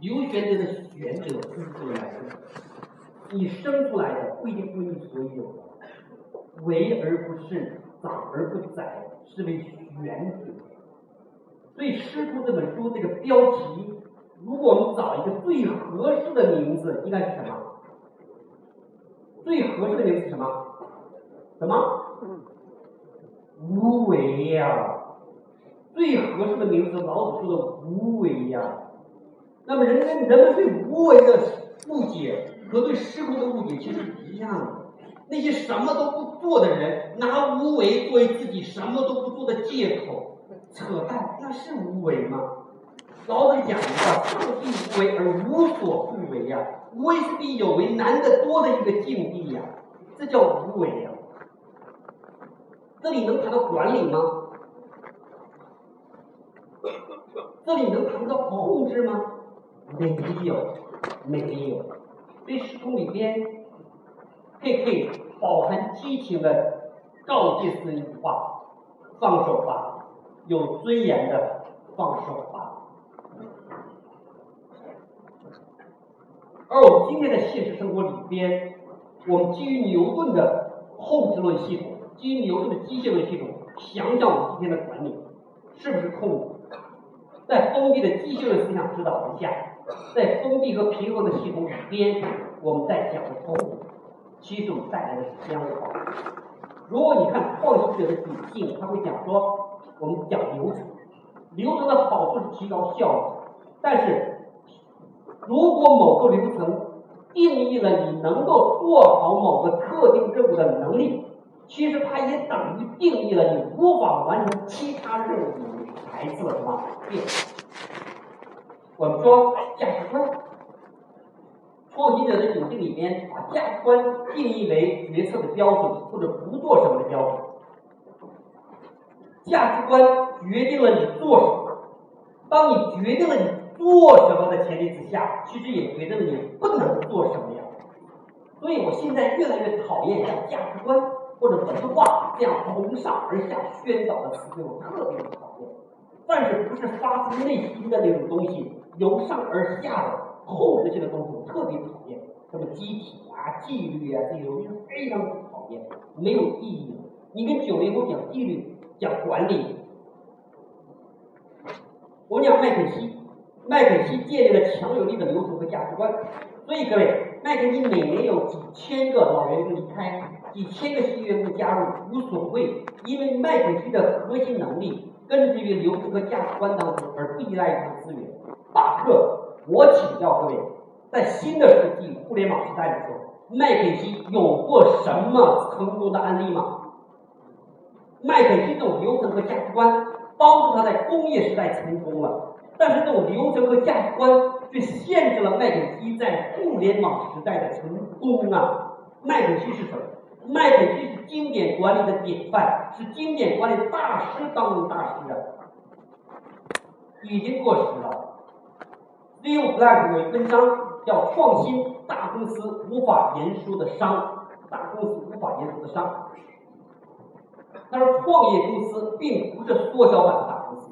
有选择的选择不是这个来的，你生出来的不一定归你所有的，为而不是，长而不宰，是为玄德。所以《师徒》这本书这个标题，如果我们找一个最合适的名字，应该是什么？最合适的名字是什么？什么？无为呀。最合适的名字，老子说的无为呀。那么，人跟人们对无为的误解和对师徒的误解其实是一样的。那些什么都不做的人，拿无为作为自己什么都不做的借口，扯淡，那是无为吗？老子讲的“上帝无为而无所不为”呀，无为是比有为难得多的一个境地呀，这叫无为呀。这里能谈到管理吗？这里能谈到控制吗？没有，没有。这时空里边，嘿嘿，饱含激情的告诫式一句话：放手吧，有尊严的放手吧。而我们今天的现实生活里边，我们基于牛顿的后置论系统，基于牛顿的机械论系统，想想我们今天的管理，是不是控制？在封闭的机械论思想指导之下，在封闭和平衡的系统里边，我们在讲的通，其实我们带来的是相反。如果你看创新者的语境，他会讲说，我们讲流程，流程的好处是提高效率，但是如果某个流程定义了你能够做好某个特定任务的能力，其实它也等于定义了你无法完成其他任务。孩子了什么变？我们说价值观，创新者的语境里面，把价值观定义为决策的标准或者不做什么的标准。价值观决定了你做什么。当你决定了你做什么的前提之下，其实也决定了你不能做什么呀。所以我现在越来越讨厌像价值观或者文化这样从上而下宣导的词汇，我特别讨厌。但是不是发自内心的那种东西，由上而下的控制性的东西，特别讨厌。什么机体啊、纪律啊这些东西非常讨厌，没有意义。你跟九零后讲纪律、讲管理，我讲麦肯锡，麦肯锡建立了强有力的流程和价值观。所以各位，麦肯锡每年有几千个老员工离开，几千个新员工加入，无所谓，因为麦肯锡的核心能力。根植于流程和价值观当中，而不依赖于资源。马克，我请教各位，在新的世纪互联网时代的时候，麦肯锡有过什么成功的案例吗？麦肯锡这种流程和价值观帮助他在工业时代成功了，但是这种流程和价值观却限制了麦肯锡在互联网时代的成功啊！麦肯锡是什么？麦肯锡是经典管理的典范，是经典管理大师当中大师啊，已经过时了。，Steve Black 有文章叫《创新大公司无法言说的伤》，大公司无法言说的伤。他说，创业公司并不是缩小版的大公司。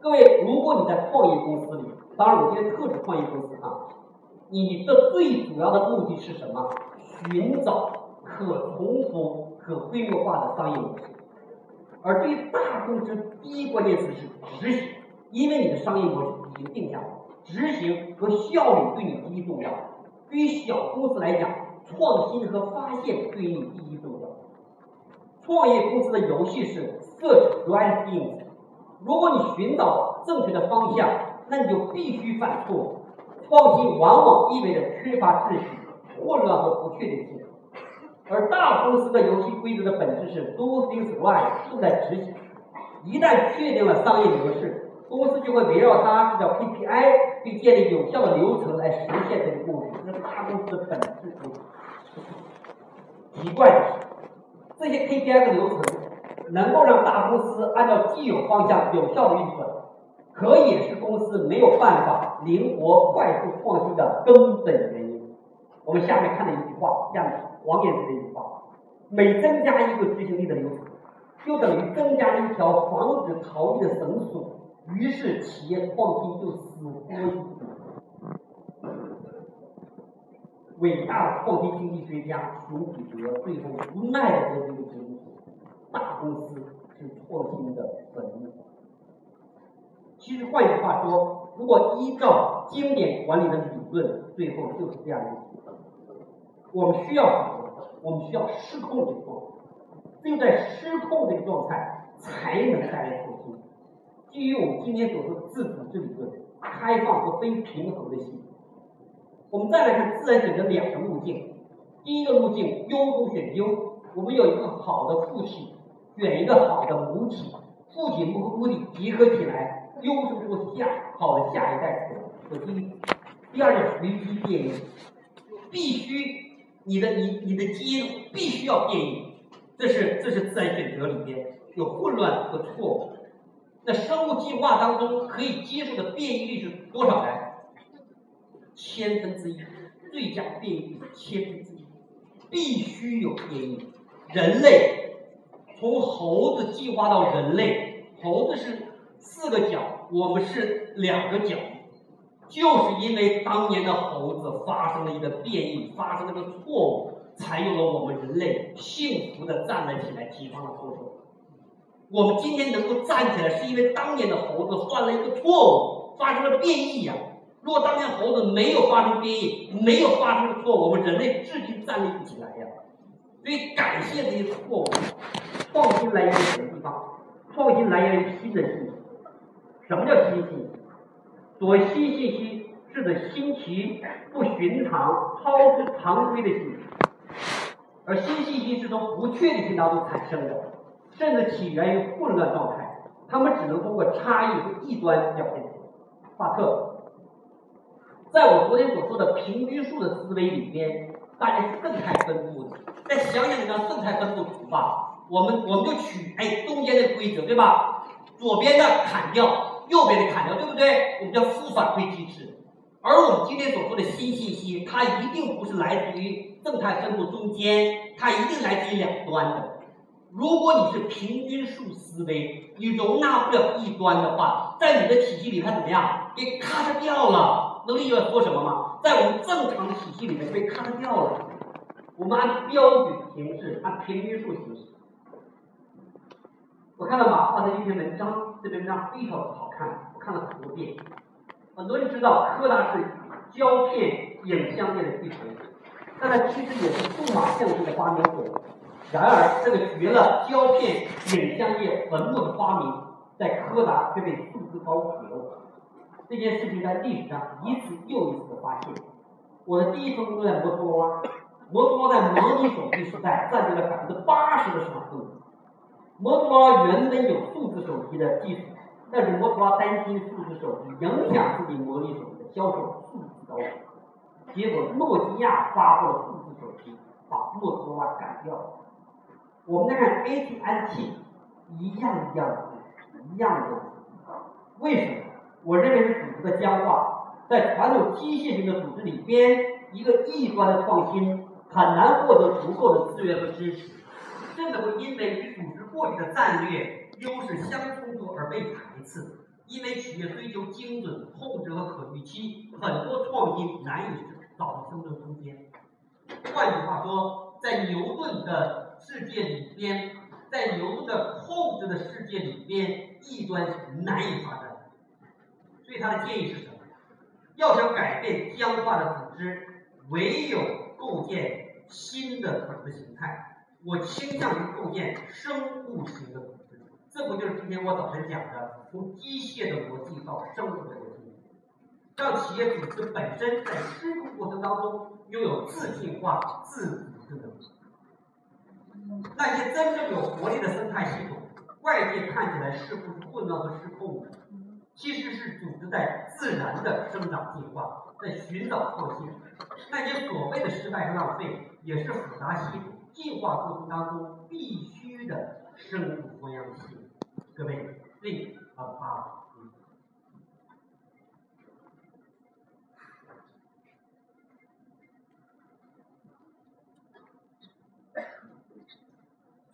各位，如果你在创业公司里，当然我今天特指创业公司啊，你的最主要的目的是什么？寻找。可重复、可规模化的商业模式，而对于大公司，第一关键词是执行，因为你的商业模式已经定下来，执行和效率对你第一重要。对于小公司来讲，创新和发现对你第一重要。创业公司的游戏是 search right things，如果你寻找正确的方向，那你就必须犯错。创新往往意味着缺乏秩序、混乱和不确定性。而大公司的游戏规则的本质是 do things right，正在执行。一旦确定了商业模式，公司就会围绕它这叫 KPI，并建立有效的流程来实现这个目的。这是大公司的本质。奇怪的是，这些 KPI 的流程能够让大公司按照既有方向有效的运转，可也是公司没有办法灵活快速创新的根本原因。我们下面看的一句话，下面。王彦之的一句话：每增加一个执行力的流程，就等于增加了一条防止逃逸的绳索。于是，企业创新就死灰复燃。伟大的创新经济学家熊彼德最后无奈的得出一个结论：大公司是创新的坟墓。其实换句话说，如果依照经典管理的理论，最后就是这样一个结论：我们需要什么？我们需要失控这个状态，只有在失控这个状态，才能带来创新。基于我们今天所说的自组织理论，开放和非平衡的系统。我们再来看自然选择两个路径，第一个路径优中选优，我们有一个好的父亲，选一个好的母体，父亲母母体结合起来，优生出下好的下一代。这第一，第二个随机变异，必须你的你你的基因必须要变异，这是这是自然选择里边有混乱和错误。那生物进化当中可以接受的变异率是多少呢？千分之一，最佳变异率千分之一，必须有变异。人类从猴子进化到人类，猴子是四个角，我们是两个角，就是因为当年的猴子发生了一个变异，发生了一个错误，才有了我们人类幸福的站了起来，解放了后手。我们今天能够站起来，是因为当年的猴子犯了一个错误，发生了变异呀。如果当年猴子没有发生变异，没有发生错误，我们人类至今站立不起来呀。所以，感谢这些错误，创新来源于什么地方？创新来源于新的信息。什么叫新信息？所谓新信息，是指新奇、不寻常、超出常规的信息。而新信息是从不确定性当中产生的，甚至起源于混乱状态。它们只能通过差异和异端表现。巴特。在我昨天所说的平均数的思维里边，大家是正态分布的。再想想这张正态分布图吧，我们我们就取哎中间的规则，对吧？左边的砍掉，右边的砍掉，对不对？我们叫负反馈机制。而我们今天所说的新信息，它一定不是来自于正态分布中间，它一定来自于两端的。如果你是平均数思维，你容纳不了一端的话，在你的体系里它怎么样？给 cut 掉了。能理解我说什么吗？在我们正常的体系里面被 cut 掉了。我们按标准形式，按平均数形式。我看到马化腾一篇文章，这篇文章非常好看，我看了很多遍。很多人知道柯达是胶片影像业的巨头，但它其实也是数码相机的发明者。然而，这个绝了胶片影像业坟墓的发明，在柯达却被束之高阁了。这件事情在历史上一次又一次的发现。我的第一份工作在摩托罗拉，摩托罗拉在模拟手机时代占据了百分之八十的市场份额。摩托罗拉原本有数字手机的技术，但是摩托罗拉担心数字手机影响自己模拟手机的销售数字高，结果诺基亚发布了数字手机，把摩托罗拉干掉了。我们再看 AT&T，一样一样的，一样的，为什么？我认为是组织的僵化，在传统机械型的组织里边，一个异端的创新很难获得足够的资源和支持，甚至会因为与组织过去的战略优势相而被排斥。因为企业追求精准、控制和可预期，很多创新难以找到生存空间。换句话说，在牛顿的世界里边，在牛顿的控制的世界里边，异端是难以发展。所以他的建议是什么？要想改变僵化的组织，唯有构建新的组织形态。我倾向于构建生物型的，这不就是今天我早晨讲的从机械的逻辑到生物的逻辑，让企业组织本身在施工过程当中拥有自进化、自组织能。那些真正有活力的生态系统，外界看起来似乎是混乱和失控的。其实是组织在自然的生长进化，在寻找创新。那些所谓的失败和浪费，也是复杂系统进化过程当中必须的生物多样性。各位，think about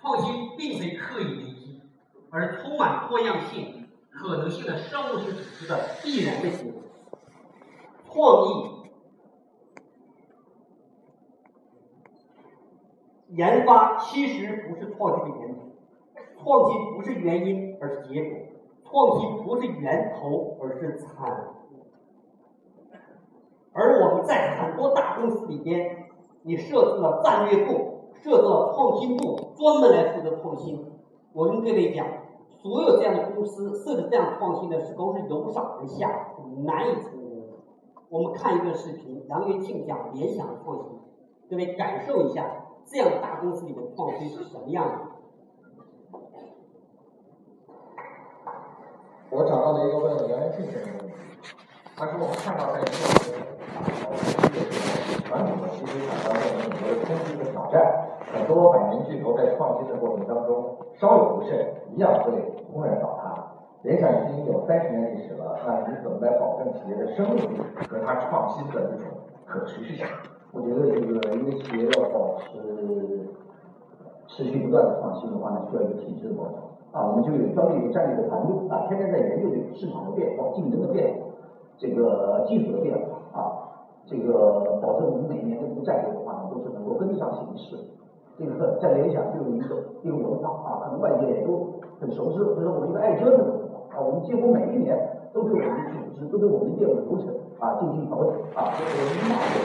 创新并非刻意为之，而充满多样性。可能性的生物式组织的必然的结果。创意研发其实不是创新的源头，创新不是原因，而是结果；创新不是源头，而是产物。而我们在很多大公司里边，你设置了战略部，设置了创新部，专门来负责创新。我跟各位讲，所有这样的公司设置这样创新的时候，是由上而下，难以成功。我们看一个视频，杨元庆讲联想创新，各位感受一下，这样大公司里的创新是什么样的？我找到了一个问杨元庆先生的问题，他说我们看到在一些传统的其实厂商面临很多的冲击和挑战，很多百年巨头在创新的过程当中稍有不慎，一样会轰然倒塌。联想已经有三十年历史了，那你怎么来保证企业的生命力和它创新的这种可持续性？我觉得这个一个企业要保持持续不断的创新的话呢，需要一个体制的保障啊，我们就有专业有战略的团队啊，天天在研究这个市场的变化、竞争的变化、这个技术的变化啊，这个保证我们每年的这个战略的话呢，都是能够跟得上形势。这个在联想就有一个一个文化啊，可能外界也都很熟知，就是我们一个爱折腾的啊，我们几乎每一年都对我们的组织、都对我们的业务流程啊进行调整啊，这个骂人，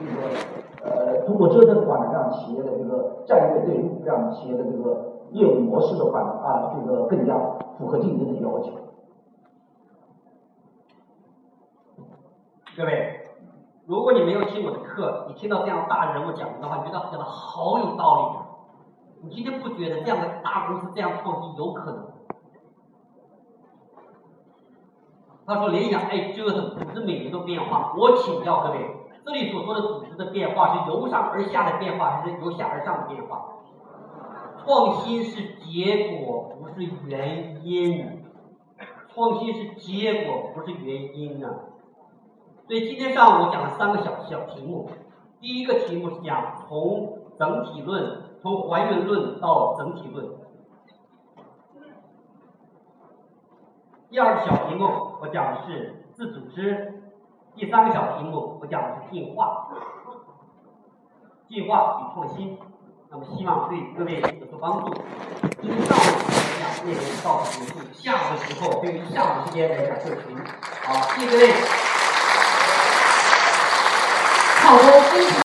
这个呃通过折腾的话呢，让企业的这个战略队伍，让企业的这个业务模式的话呢啊，这个更加符合竞争的要求。各位，如果你没有听我的课，你听到这样大人物讲的话，你觉得讲的好有道理！你今天不觉得这样的大公司这样创新有可能？他说联想爱折腾，组织每年都变化。我请教各位，这里所说的组织的变化是由上而下的变化，还是由下而上的变化？创新是结果，不是原因。创新是结果，不是原因啊！所以今天上午我讲了三个小小题目，第一个题目是讲从整体论，从还原论到整体论。第二个小题目我讲的是自组织，第三个小题目我讲的是进化，进化与创新。那么希望对各位有所帮助。今天上午我讲内容到此结束，下午的时候对于下午时间来讲视频。好，谢谢各位。好多，非常。